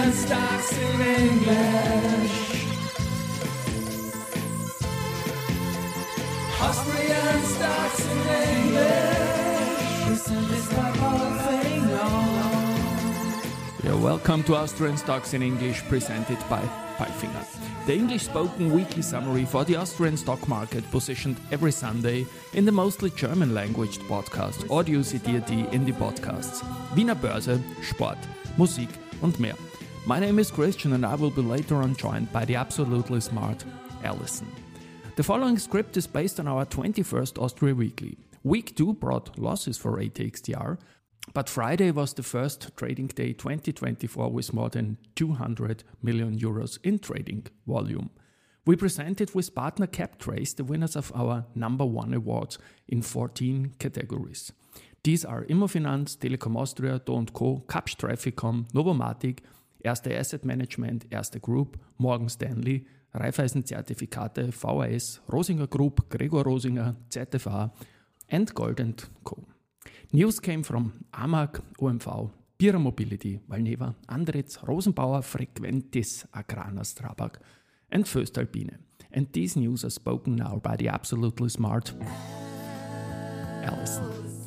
Stocks in English. Austrian stocks in English. Palfinger. Yeah, welcome to Austrian Stocks in English, presented by Palfinger. The English spoken weekly summary for the Austrian stock market, positioned every Sunday in the mostly German language podcast Audio CD in die Podcasts Wiener Börse, Sport, Musik und mehr. My name is Christian and I will be later on joined by the absolutely smart Alison. The following script is based on our 21st Austria Weekly. Week 2 brought losses for ATXTR, but Friday was the first trading day 2024 with more than 200 million euros in trading volume. We presented with partner CapTrace the winners of our number one awards in 14 categories. These are Immofinanz, Telekom Austria, Do Co., Kapsch TrafficCom, Novomatic, Erste Asset Management, Erste Group, Morgan Stanley, Raiffeisen Zertifikate, VAS, Rosinger Group, Gregor Rosinger, ZFA, and Gold Co. News came from AMAG, OMV, Pierer Mobility, Valneva, Andritz, Rosenbauer, Frequentis, Agrana Strabag, and voestalpine. And these news are spoken now by the absolutely smart Alison.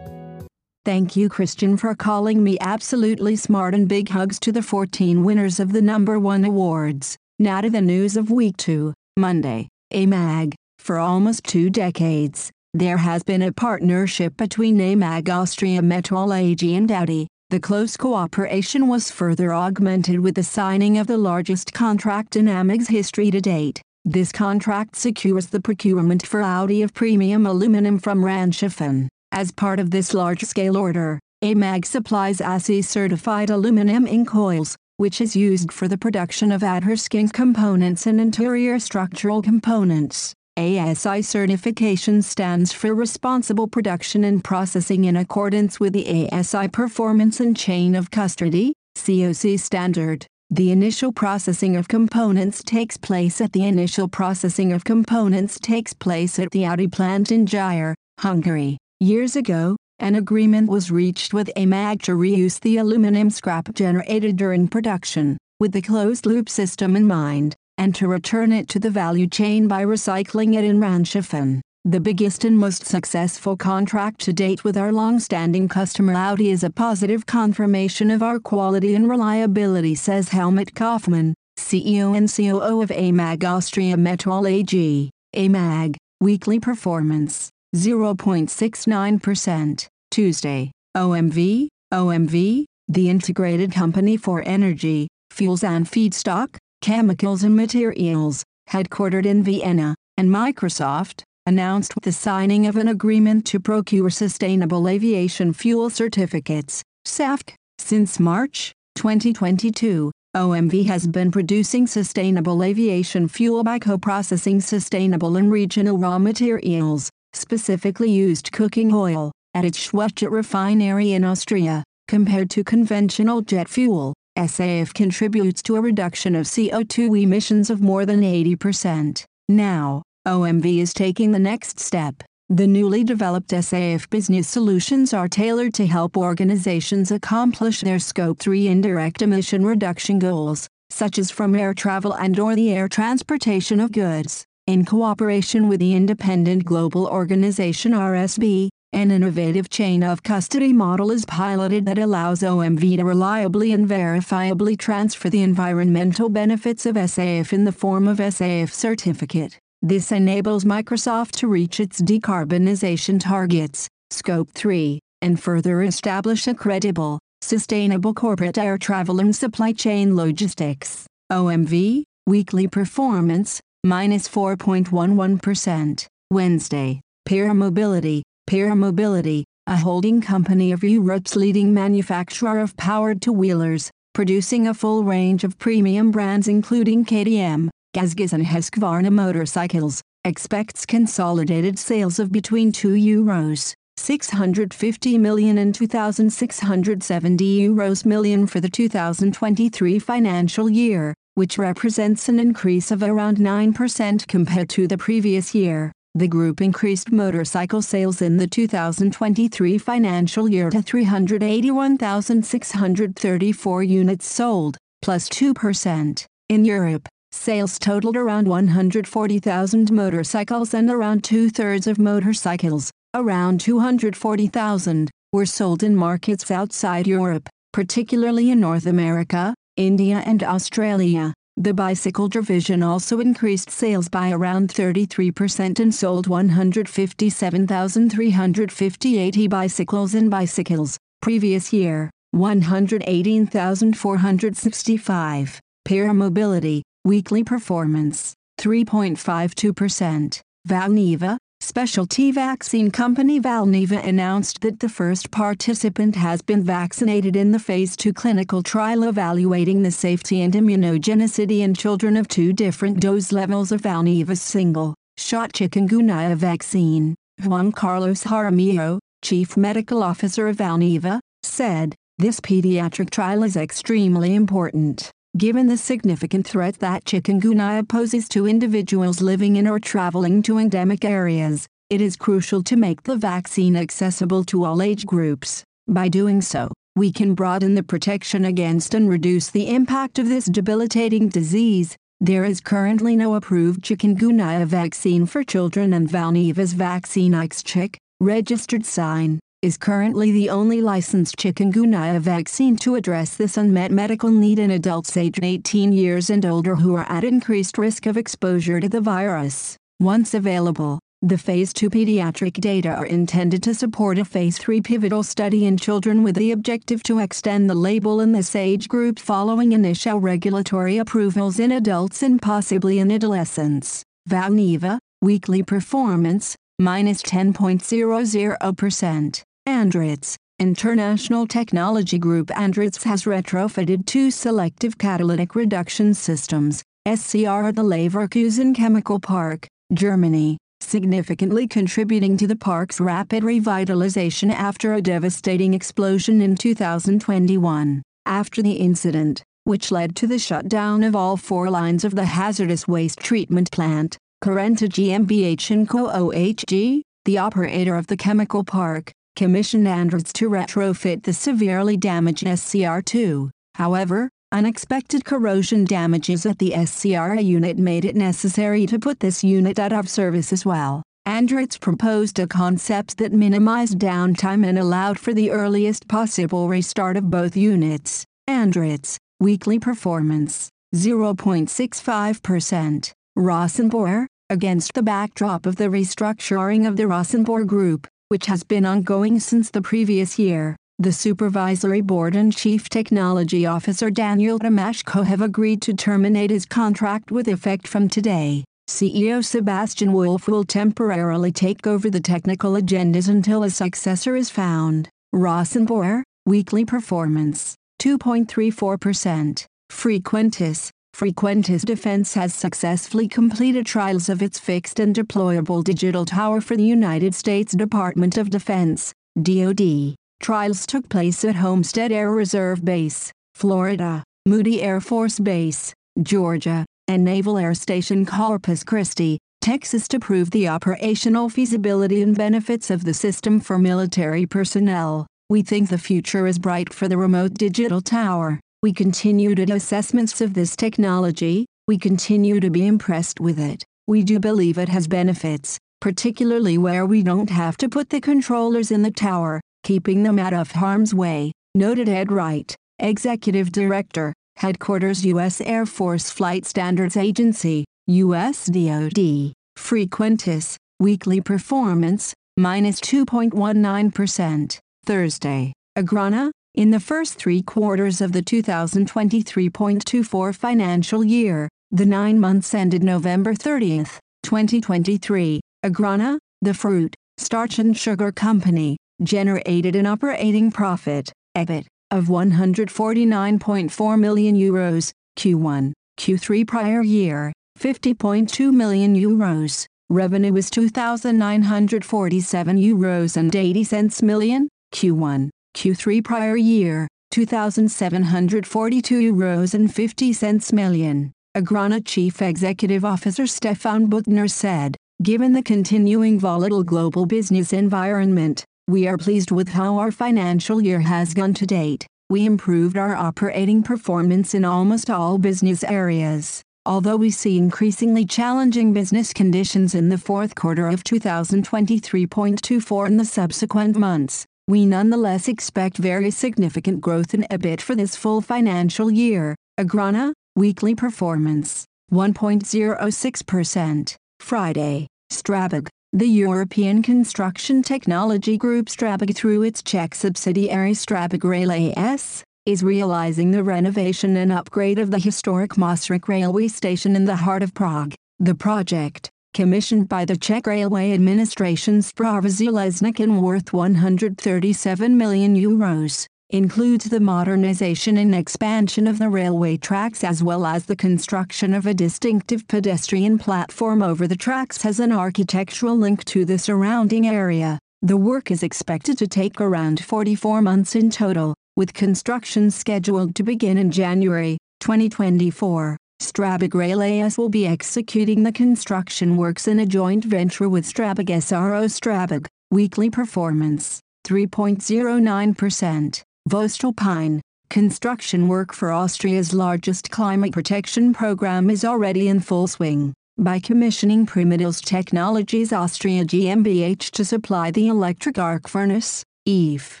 Thank you, Christian, for calling me absolutely smart and big hugs to the 14 winners of the number one awards. Now to the news of week two, Monday, AMAG. For almost two decades, there has been a partnership between AMAG Austria Metall AG and Audi. The close cooperation was further augmented with the signing of the largest contract in AMAG's history to date. This contract secures the procurement for Audi of premium aluminum from Ranshofen. As part of this large-scale order, AMAG supplies ASSI-certified aluminum in coils, which is used for the production of outer skin components and interior structural components. ASI certification stands for Responsible Production and Processing in accordance with the ASI Performance and Chain of Custody COC standard. The initial processing of components takes place at the initial processing of components takes place at the Audi plant in Győr, Hungary. Years ago, an agreement was reached with AMAG to reuse the aluminum scrap generated during production, with the closed-loop system in mind, and to return it to the value chain by recycling it in Ranshofen. The biggest and most successful contract to date with our long-standing customer Audi is a positive confirmation of our quality and reliability says Helmut Kaufmann, CEO and COO of AMAG Austria Metall AG. AMAG, weekly performance. 0.69%. Tuesday, OMV, OMV, the integrated company for energy, fuels and feedstock, chemicals and materials, headquartered in Vienna, and Microsoft, announced the signing of an agreement to procure sustainable aviation fuel certificates, SAFC. Since March 2022, OMV has been producing sustainable aviation fuel by co-processing sustainable and regional raw materials, specifically used cooking oil, at its Schwechat refinery in Austria. Compared to conventional jet fuel, SAF contributes to a reduction of CO2 emissions of more than 80%. Now, OMV is taking the next step. The newly developed SAF business solutions are tailored to help organizations accomplish their Scope 3 indirect emission reduction goals, such as from air travel and or the air transportation of goods. In cooperation with the independent global organization RSB, an innovative chain of custody model is piloted that allows OMV to reliably and verifiably transfer the environmental benefits of SAF in the form of SAF certificate. This enables Microsoft to reach its decarbonization targets, Scope 3, and further establish a credible, sustainable corporate air travel and supply chain logistics. OMV, weekly performance, minus 4.11%. Wednesday, Pierer Mobility, Pierer Mobility, a holding company of Europe's leading manufacturer of powered two-wheelers, producing a full range of premium brands including KTM, GASGAS and Husqvarna motorcycles, expects consolidated sales of between 2 euros 650 million and 2670 euros million for the 2023 financial year, which represents an increase of around 9% compared to the previous year. The group increased motorcycle sales in the 2023 financial year to 381,634 units sold, plus 2%. In Europe, sales totaled around 140,000 motorcycles and around two thirds of motorcycles, around 240,000, were sold in markets outside Europe, particularly in North America, India, and Australia. The bicycle division also increased sales by around 33% and sold 157,358 e-bicycles and bicycles. Previous year, 118,465. Pierer Mobility, weekly performance, 3.52%. Valneva, Specialty vaccine company Valneva announced that the first participant has been vaccinated in the phase 2 clinical trial evaluating the safety and immunogenicity in children of two different dose levels of Valneva's single shot chikungunya vaccine. Juan Carlos Jaramillo, Chief Medical Officer of Valneva, said, This pediatric trial is extremely important given the significant threat that chikungunya poses to individuals living in or traveling to endemic areas, it is crucial to make the vaccine accessible to all age groups. By doing so, we can broaden the protection against and reduce the impact of this debilitating disease. There is currently no approved chikungunya vaccine for children and Valneva's vaccine IXCHIQ, registered sign, is currently the only licensed chikungunya vaccine to address this unmet medical need in adults aged 18 years and older who are at increased risk of exposure to the virus. Once available, the Phase 2 pediatric data are intended to support a Phase 3 pivotal study in children with the objective to extend the label in this age group following initial regulatory approvals in adults and possibly in adolescents. Valneva, weekly performance, minus 10.00%. Andritz, International Technology Group Andritz has retrofitted two selective catalytic reduction systems, SCR at the Leverkusen Chemical Park, Germany, significantly contributing to the park's rapid revitalization after a devastating explosion in 2021. After the incident, which led to the shutdown of all four lines of the hazardous waste treatment plant, Currenta GmbH & Co. OHG, the operator of the chemical park, commissioned Andritz to retrofit the severely damaged SCR2. However, unexpected corrosion damages at the SCR unit made it necessary to put this unit out of service as well. Andritz proposed a concept that minimized downtime and allowed for the earliest possible restart of both units. Andritz, weekly performance, 0.65%. Rosenbauer, against the backdrop of the restructuring of the Rosenbauer Group, which has been ongoing since the previous year. The Supervisory Board and Chief Technology Officer Daniel Tomaschko have agreed to terminate his contract with effect from today. CEO Sebastian Wolf will temporarily take over the technical agendas until a successor is found. Rosenbauer, weekly performance, 2.34%. Frequentis, Frequentis Defense has successfully completed trials of its fixed and deployable digital tower for the United States Department of Defense, DoD. Trials took place at Homestead Air Reserve Base, Florida, Moody Air Force Base, Georgia, and Naval Air Station Corpus Christi, Texas to prove the operational feasibility and benefits of the system for military personnel. We think the future is bright for the remote digital tower. We continue to do assessments of this technology, we continue to be impressed with it. We do believe it has benefits, particularly where we don't have to put the controllers in the tower, keeping them out of harm's way, noted Ed Wright, Executive Director, Headquarters U.S. Air Force Flight Standards Agency, U.S. DoD, Frequentis, weekly performance, minus 2.19%. Thursday, Agrana, in the first three quarters of the 2023.24 financial year, the nine months ended November 30, 2023, Agrana, the fruit, starch and sugar company, generated an operating profit, EBIT, of 149.4 million euros, Q1, Q3 prior year, 50.2 million euros. Revenue was 2,947 euros and 80 cents million, Q1, Q3 prior year, 2,742 euros and 50 cents million. Agrana Chief Executive Officer Stephan Büttner said, Given the continuing volatile global business environment, we are pleased with how our financial year has gone to date. We improved our operating performance in almost all business areas. Although we see increasingly challenging business conditions in the fourth quarter of 2023.24 and the subsequent months, we nonetheless expect very significant growth in EBIT for this full financial year. Agrana, weekly performance, 1.06%. Friday, Strabag, the European construction technology group Strabag through its Czech subsidiary Strabag Rail AS, is realizing the renovation and upgrade of the historic Masaryk railway station in the heart of Prague. The project, commissioned by the Czech Railway Administration Sprava Železnic and worth 137 million euros, includes the modernization and expansion of the railway tracks as well as the construction of a distinctive pedestrian platform over the tracks as an architectural link to the surrounding area. The work is expected to take around 44 months in total, with construction scheduled to begin in January 2024. Strabag Rail AS will be executing the construction works in a joint venture with Strabag SRO Strabag. Weekly performance 3.09%. Voestalpine, construction work for Austria's largest climate protection program is already in full swing. By commissioning Primetals Technologies Austria GmbH to supply the electric arc furnace, EAF,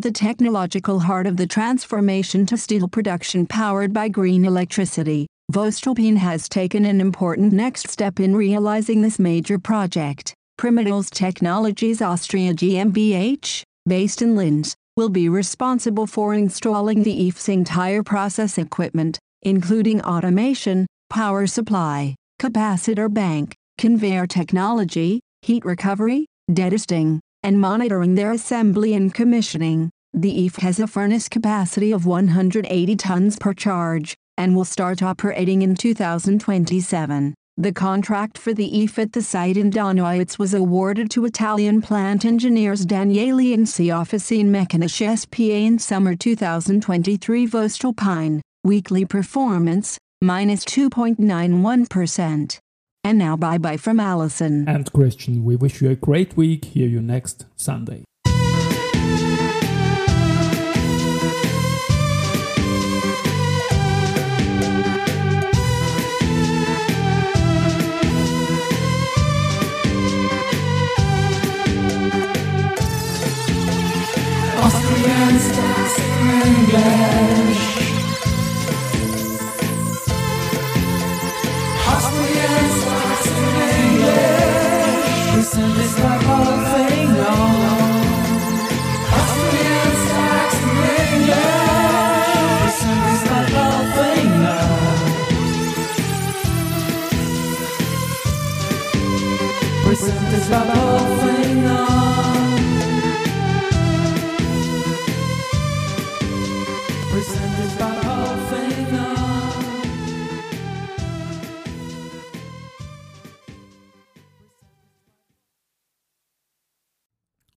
the technological heart of the transformation to steel production powered by green electricity, Voestalpine has taken an important next step in realizing this major project. Primetals Technologies Austria GmbH, based in Linz, will be responsible for installing the EAF's entire process equipment, including automation, power supply, capacitor bank, conveyor technology, heat recovery, dedusting, and monitoring their assembly and commissioning. The EAF has a furnace capacity of 180 tons per charge, and will start operating in 2027. The contract for the EAF at the site in Donawitz was awarded to Italian plant engineers Danieli and C. Officine Meccaniche SPA in summer 2023 Voestalpine, weekly performance, minus 2.91%. And now bye bye from Alison. And Christian, we wish you a great week. Hear you next Sunday.